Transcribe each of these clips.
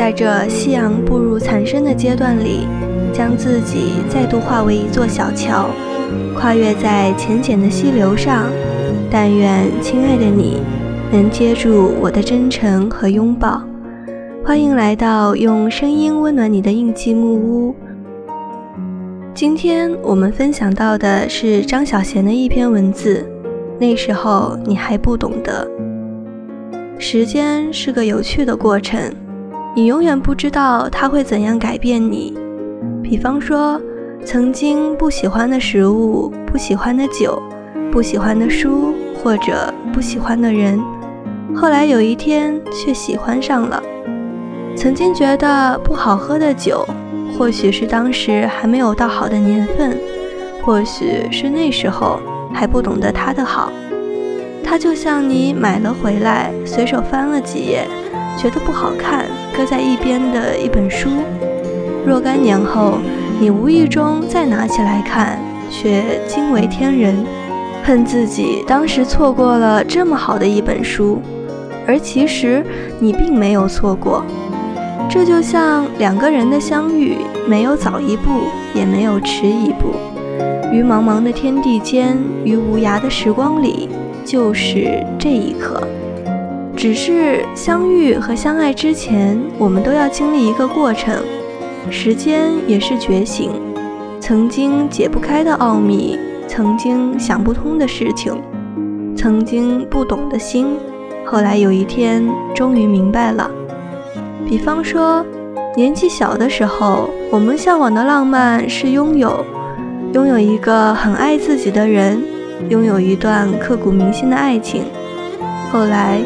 在这夕阳步入残生的阶段里，将自己再度化为一座小桥，跨越在浅浅的溪流上。但愿亲爱的你，能接住我的真诚和拥抱。欢迎来到用声音温暖你的印记木屋。今天我们分享到的是张小娴的一篇文字。那时候你还不懂得，时间是个有趣的过程，你永远不知道它会怎样改变你。比方说，曾经不喜欢的食物、不喜欢的酒、不喜欢的书或者不喜欢的人，后来有一天却喜欢上了。曾经觉得不好喝的酒，或许是当时还没有到好的年份，或许是那时候。还不懂得它的好，它就像你买了回来，随手翻了几页，觉得不好看，搁在一边的一本书。若干年后，你无意中再拿起来看，却惊为天人，恨自己当时错过了这么好的一本书。而其实你并没有错过。这就像两个人的相遇，没有早一步，也没有迟一步。于茫茫的天地间，于无涯的时光里，就是这一刻。只是相遇和相爱之前，我们都要经历一个过程。时间也是觉醒，曾经解不开的奥秘，曾经想不通的事情，曾经不懂的心，后来有一天终于明白了。比方说，年纪小的时候，我们向往的浪漫是拥有。拥有一个很爱自己的人，拥有一段刻骨铭心的爱情。后来，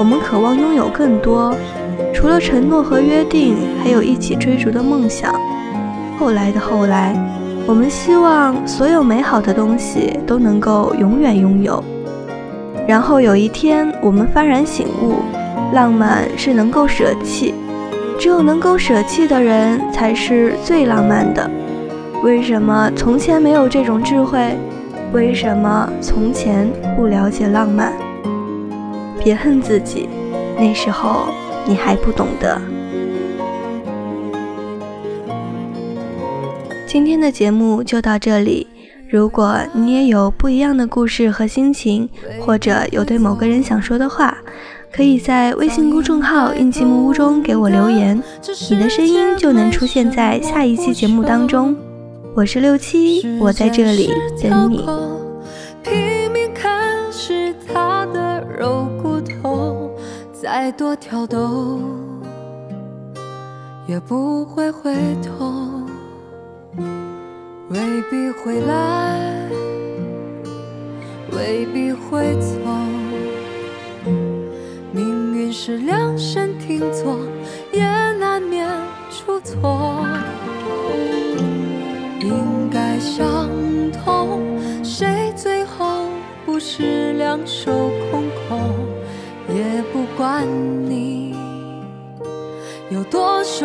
我们渴望拥有更多，除了承诺和约定，还有一起追逐的梦想。后来的后来，我们希望所有美好的东西都能够永远拥有。然后有一天，我们幡然醒悟，浪漫是能够舍弃，只有能够舍弃的人才是最浪漫的。为什么从前没有这种智慧？为什么从前不了解浪漫？别恨自己，那时候你还不懂得。今天的节目就到这里。如果你也有不一样的故事和心情，或者有对某个人想说的话，可以在微信公众号“印记木屋”中给我留言，你的声音就能出现在下一期节目当中。我是六七，我在这里等你。再多挑逗也不会回头。未必回来，未必会走。命运是量身定做，也难免出错。应该相同，谁最后不是两手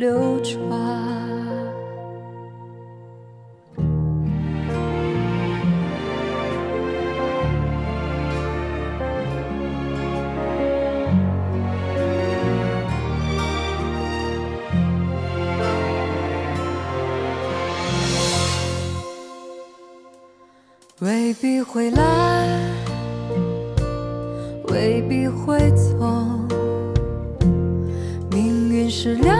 流转。未必会来。未必会走，命运是两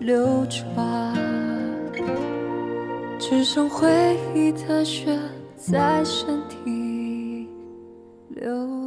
流转，只剩回忆的血在身体流